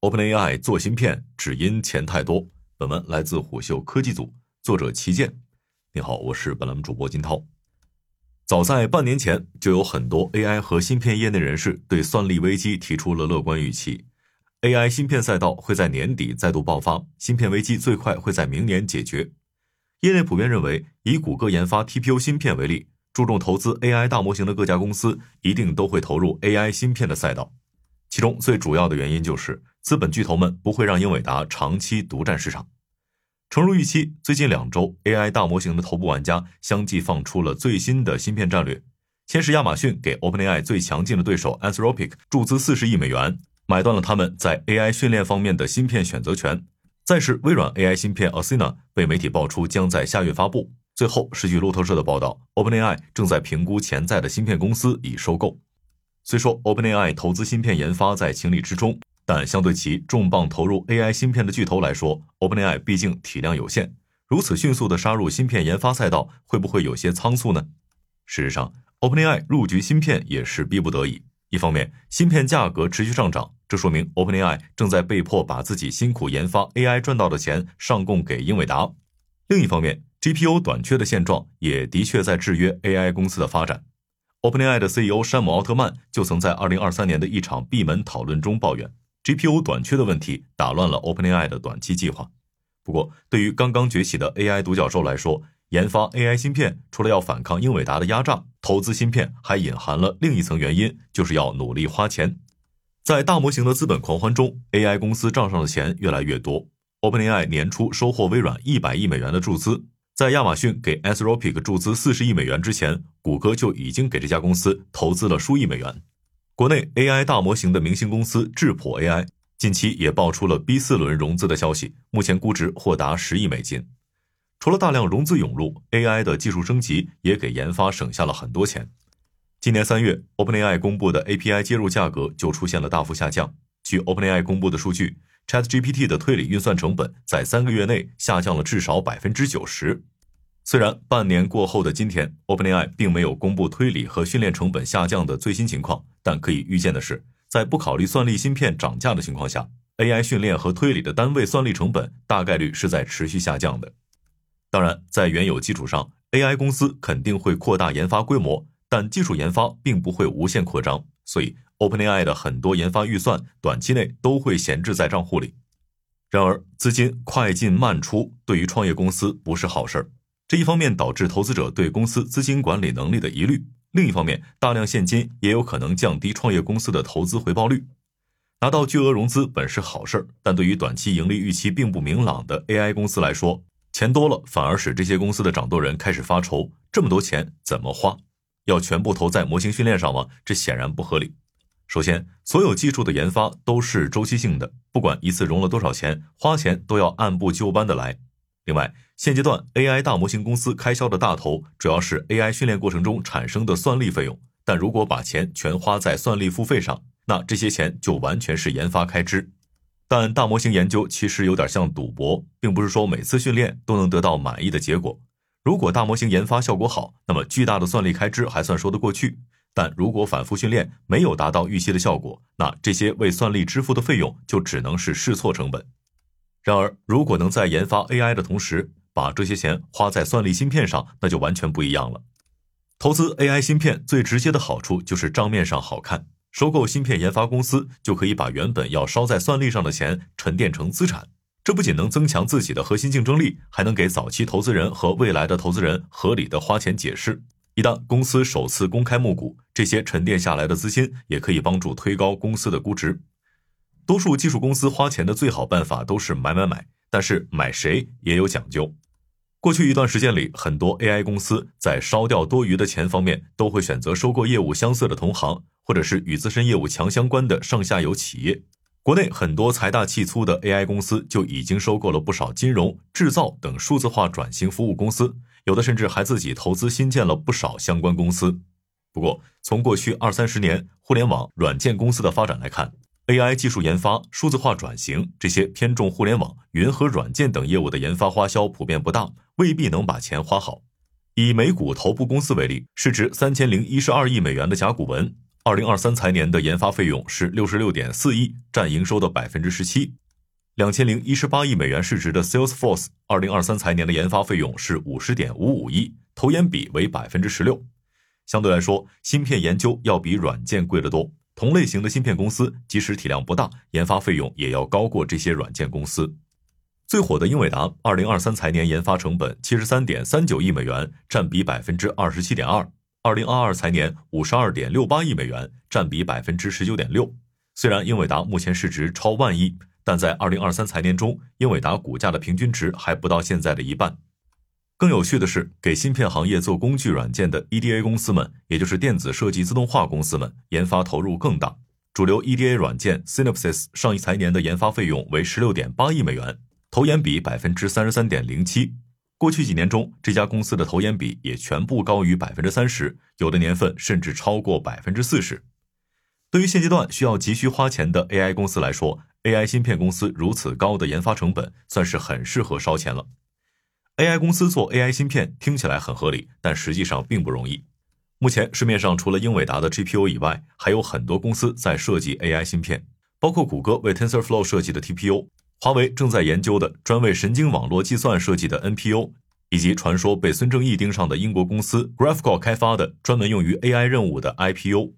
OpenAI 做芯片只因钱太多。本文来自虎嗅科技组，作者齐健。你好，我是本栏目主播金涛。早在半年前，就有很多 AI 和芯片业内人士对算力危机提出了乐观预期。AI 芯片赛道会在年底再度爆发，芯片危机最快会在明年解决。业内普遍认为，以谷歌研发 TPU 芯片为例，注重投资 AI 大模型的各家公司一定都会投入 AI 芯片的赛道。其中最主要的原因就是资本巨头们不会让英伟达长期独占市场。诚如预期，最近两周 AI 大模型的头部玩家相继放出了最新的芯片战略。先是亚马逊给 OpenAI 最强劲的对手 Anthropic 注资四十亿美元，买断了他们在 AI 训练方面的芯片选择权。再是微软 AI 芯片 Athena 被媒体爆出将在下月发布。最后是据路透社的报道，OpenAI 正在评估潜在的芯片公司以收购。虽说 OpenAI 投资芯片研发在情理之中，但相对其重磅投入 AI 芯片的巨头来说，OpenAI 毕竟体量有限，如此迅速的杀入芯片研发赛道，会不会有些仓促呢？事实上，OpenAI 入局芯片也是逼不得已。一方面，芯片价格持续上涨，这说明 OpenAI 正在被迫把自己辛苦研发 AI 赚到的钱上供给英伟达；另一方面，GPU 短缺的现状也的确在制约 AI 公司的发展。OpenAI 的 CEO 山姆·奥特曼就曾在2023年的一场闭门讨论中抱怨，GPU 短缺的问题打乱了 OpenAI 的短期计划。不过，对于刚刚崛起的 AI 独角兽来说，研发 AI 芯片除了要反抗英伟达的压榨，投资芯片还隐含了另一层原因，就是要努力花钱。在大模型的资本狂欢中，AI 公司账上的钱越来越多。OpenAI 年初收获微软一百亿美元的注资。在亚马逊给 Anthropic 注资四十亿美元之前，谷歌就已经给这家公司投资了数亿美元。国内 AI 大模型的明星公司智谱 AI 近期也爆出了 B 四轮融资的消息，目前估值或达十亿美金。除了大量融资涌入，AI 的技术升级也给研发省下了很多钱。今年三月，OpenAI 公布的 API 接入价格就出现了大幅下降。据 OpenAI 公布的数据。ChatGPT 的推理运算成本在三个月内下降了至少百分之九十。虽然半年过后的今天，OpenAI 并没有公布推理和训练成本下降的最新情况，但可以预见的是，在不考虑算力芯片涨价的情况下，AI 训练和推理的单位算力成本大概率是在持续下降的。当然，在原有基础上，AI 公司肯定会扩大研发规模，但技术研发并不会无限扩张，所以。OpenAI 的很多研发预算短期内都会闲置在账户里。然而，资金快进慢出对于创业公司不是好事儿。这一方面导致投资者对公司资金管理能力的疑虑，另一方面，大量现金也有可能降低创业公司的投资回报率。拿到巨额融资本是好事儿，但对于短期盈利预期并不明朗的 AI 公司来说，钱多了反而使这些公司的掌舵人开始发愁：这么多钱怎么花？要全部投在模型训练上吗？这显然不合理。首先，所有技术的研发都是周期性的，不管一次融了多少钱，花钱都要按部就班的来。另外，现阶段 AI 大模型公司开销的大头主要是 AI 训练过程中产生的算力费用，但如果把钱全花在算力付费上，那这些钱就完全是研发开支。但大模型研究其实有点像赌博，并不是说每次训练都能得到满意的结果。如果大模型研发效果好，那么巨大的算力开支还算说得过去。但如果反复训练没有达到预期的效果，那这些为算力支付的费用就只能是试错成本。然而，如果能在研发 AI 的同时把这些钱花在算力芯片上，那就完全不一样了。投资 AI 芯片最直接的好处就是账面上好看，收购芯片研发公司就可以把原本要烧在算力上的钱沉淀成资产。这不仅能增强自己的核心竞争力，还能给早期投资人和未来的投资人合理的花钱解释。一旦公司首次公开募股，这些沉淀下来的资金也可以帮助推高公司的估值。多数技术公司花钱的最好办法都是买买买，但是买谁也有讲究。过去一段时间里，很多 AI 公司在烧掉多余的钱方面，都会选择收购业务相似的同行，或者是与自身业务强相关的上下游企业。国内很多财大气粗的 AI 公司就已经收购了不少金融、制造等数字化转型服务公司。有的甚至还自己投资新建了不少相关公司。不过，从过去二三十年互联网软件公司的发展来看，AI 技术研发、数字化转型这些偏重互联网、云和软件等业务的研发花销普遍不大，未必能把钱花好。以美股头部公司为例，市值三千零一十二亿美元的甲骨文，二零二三财年的研发费用是六十六点四亿，占营收的百分之十七。两千零一十八亿美元市值的 Salesforce，二零二三财年的研发费用是五十点五五亿，投研比为百分之十六。相对来说，芯片研究要比软件贵得多。同类型的芯片公司，即使体量不大，研发费用也要高过这些软件公司。最火的英伟达，二零二三财年研发成本七十三点三九亿美元，占比百分之二十七点二。二零二二财年五十二点六八亿美元，占比百分之十九点六。虽然英伟达目前市值超万亿，但在二零二三财年中，英伟达股价的平均值还不到现在的一半。更有趣的是，给芯片行业做工具软件的 EDA 公司们，也就是电子设计自动化公司们，研发投入更大。主流 EDA 软件 Synopsys 上一财年的研发费用为十六点八亿美元，投研比百分之三十三点零七。过去几年中，这家公司的投研比也全部高于百分之三十，有的年份甚至超过百分之四十。对于现阶段需要急需花钱的 AI 公司来说，AI 芯片公司如此高的研发成本，算是很适合烧钱了。AI 公司做 AI 芯片听起来很合理，但实际上并不容易。目前市面上除了英伟达的 GPU 以外，还有很多公司在设计 AI 芯片，包括谷歌为 TensorFlow 设计的 TPU。华为正在研究的专为神经网络计算设计的 NPU，以及传说被孙正义盯上的英国公司 Graphcore 开发的专门用于 AI 任务的 IPU，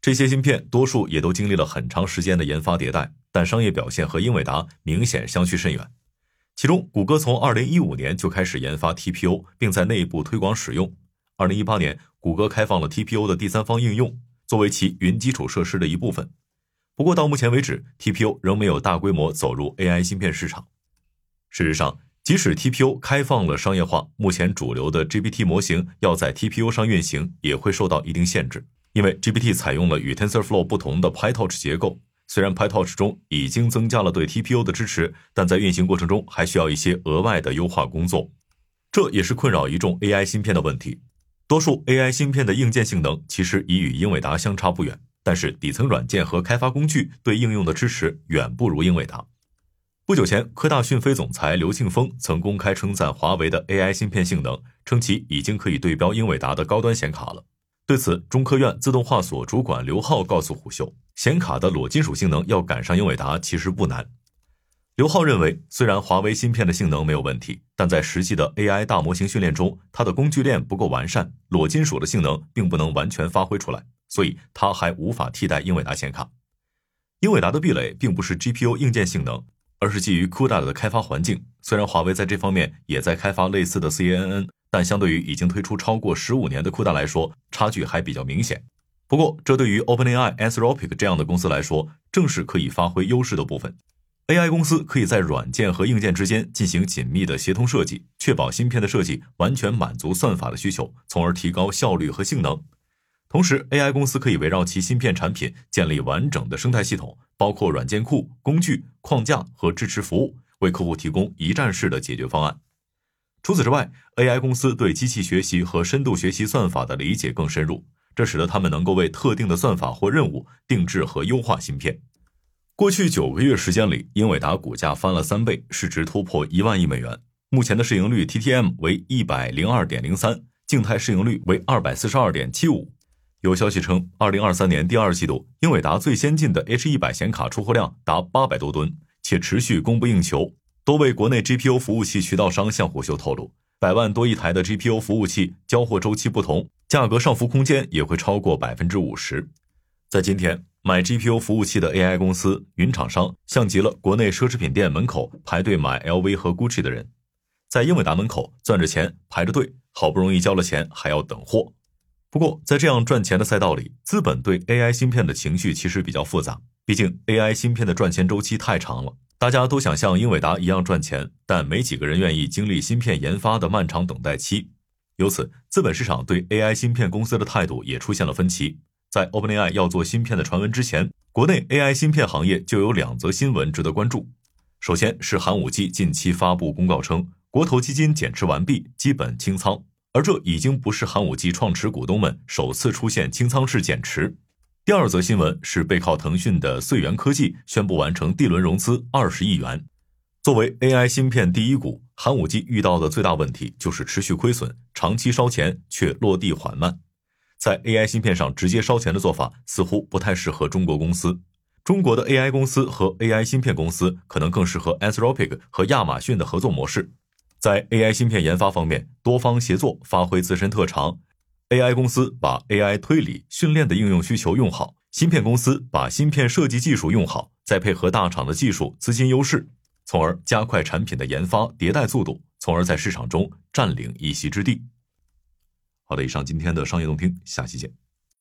这些芯片多数也都经历了很长时间的研发迭代，但商业表现和英伟达明显相去甚远。其中，谷歌从2015年就开始研发 TPU，并在内部推广使用。2018年，谷歌开放了 TPU 的第三方应用，作为其云基础设施的一部分。不过到目前为止，TPU 仍没有大规模走入 AI 芯片市场。事实上，即使 TPU 开放了商业化，目前主流的 GPT 模型要在 TPU 上运行，也会受到一定限制。因为 GPT 采用了与 TensorFlow 不同的 PyTorch 结构，虽然 PyTorch 中已经增加了对 TPU 的支持，但在运行过程中还需要一些额外的优化工作。这也是困扰一众 AI 芯片的问题。多数 AI 芯片的硬件性能其实已与英伟达相差不远。但是底层软件和开发工具对应用的支持远不如英伟达。不久前，科大讯飞总裁刘庆峰曾公开称赞华为的 AI 芯片性能，称其已经可以对标英伟达的高端显卡了。对此，中科院自动化所主管刘浩告诉虎嗅，显卡的裸金属性能要赶上英伟达其实不难。刘浩认为，虽然华为芯片的性能没有问题，但在实际的 AI 大模型训练中，它的工具链不够完善，裸金属的性能并不能完全发挥出来。所以它还无法替代英伟达显卡。英伟达的壁垒并不是 GPU 硬件性能，而是基于 CUDA 的开发环境。虽然华为在这方面也在开发类似的 CNN，但相对于已经推出超过十五年的 CUDA 来说，差距还比较明显。不过，这对于 OpenAI、Anthropic 这样的公司来说，正是可以发挥优势的部分。AI 公司可以在软件和硬件之间进行紧密的协同设计，确保芯片的设计完全满足算法的需求，从而提高效率和性能。同时，AI 公司可以围绕其芯片产品建立完整的生态系统，包括软件库、工具、框架和支持服务，为客户提供一站式的解决方案。除此之外，AI 公司对机器学习和深度学习算法的理解更深入，这使得他们能够为特定的算法或任务定制和优化芯片。过去九个月时间里，英伟达股价翻了三倍，市值突破一万亿美元，目前的市盈率 TTM 为一百零二点零三，静态市盈率为二百四十二点七五。有消息称，二零二三年第二季度，英伟达最先进的 H 一百显卡出货量达八百多吨，且持续供不应求。多位国内 GPU 服务器渠道商向虎嗅透露，百万多一台的 GPU 服务器交货周期不同，价格上浮空间也会超过百分之五十。在今天，买 GPU 服务器的 AI 公司、云厂商像极了国内奢侈品店门口排队买 LV 和 GUCCI 的人，在英伟达门口攥着钱排着队，好不容易交了钱还要等货。不过，在这样赚钱的赛道里，资本对 AI 芯片的情绪其实比较复杂。毕竟，AI 芯片的赚钱周期太长了，大家都想像英伟达一样赚钱，但没几个人愿意经历芯片研发的漫长等待期。由此，资本市场对 AI 芯片公司的态度也出现了分歧。在 OpenAI 要做芯片的传闻之前，国内 AI 芯片行业就有两则新闻值得关注。首先是寒武纪近期发布公告称，国投基金减持完毕，基本清仓。而这已经不是寒武纪创始股东们首次出现清仓式减持。第二则新闻是背靠腾讯的穗源科技宣布完成 D 轮融资二十亿元。作为 AI 芯片第一股，寒武纪遇到的最大问题就是持续亏损，长期烧钱却落地缓慢。在 AI 芯片上直接烧钱的做法似乎不太适合中国公司。中国的 AI 公司和 AI 芯片公司可能更适合 Anthropic 和亚马逊的合作模式，在 AI 芯片研发方面多方协作，发挥自身特长。AI 公司把 AI 推理训练的应用需求用好，芯片公司把芯片设计技术用好，再配合大厂的技术资金优势，从而加快产品的研发迭代速度，从而在市场中占领一席之地。好的，以上今天的商业动听，下期见。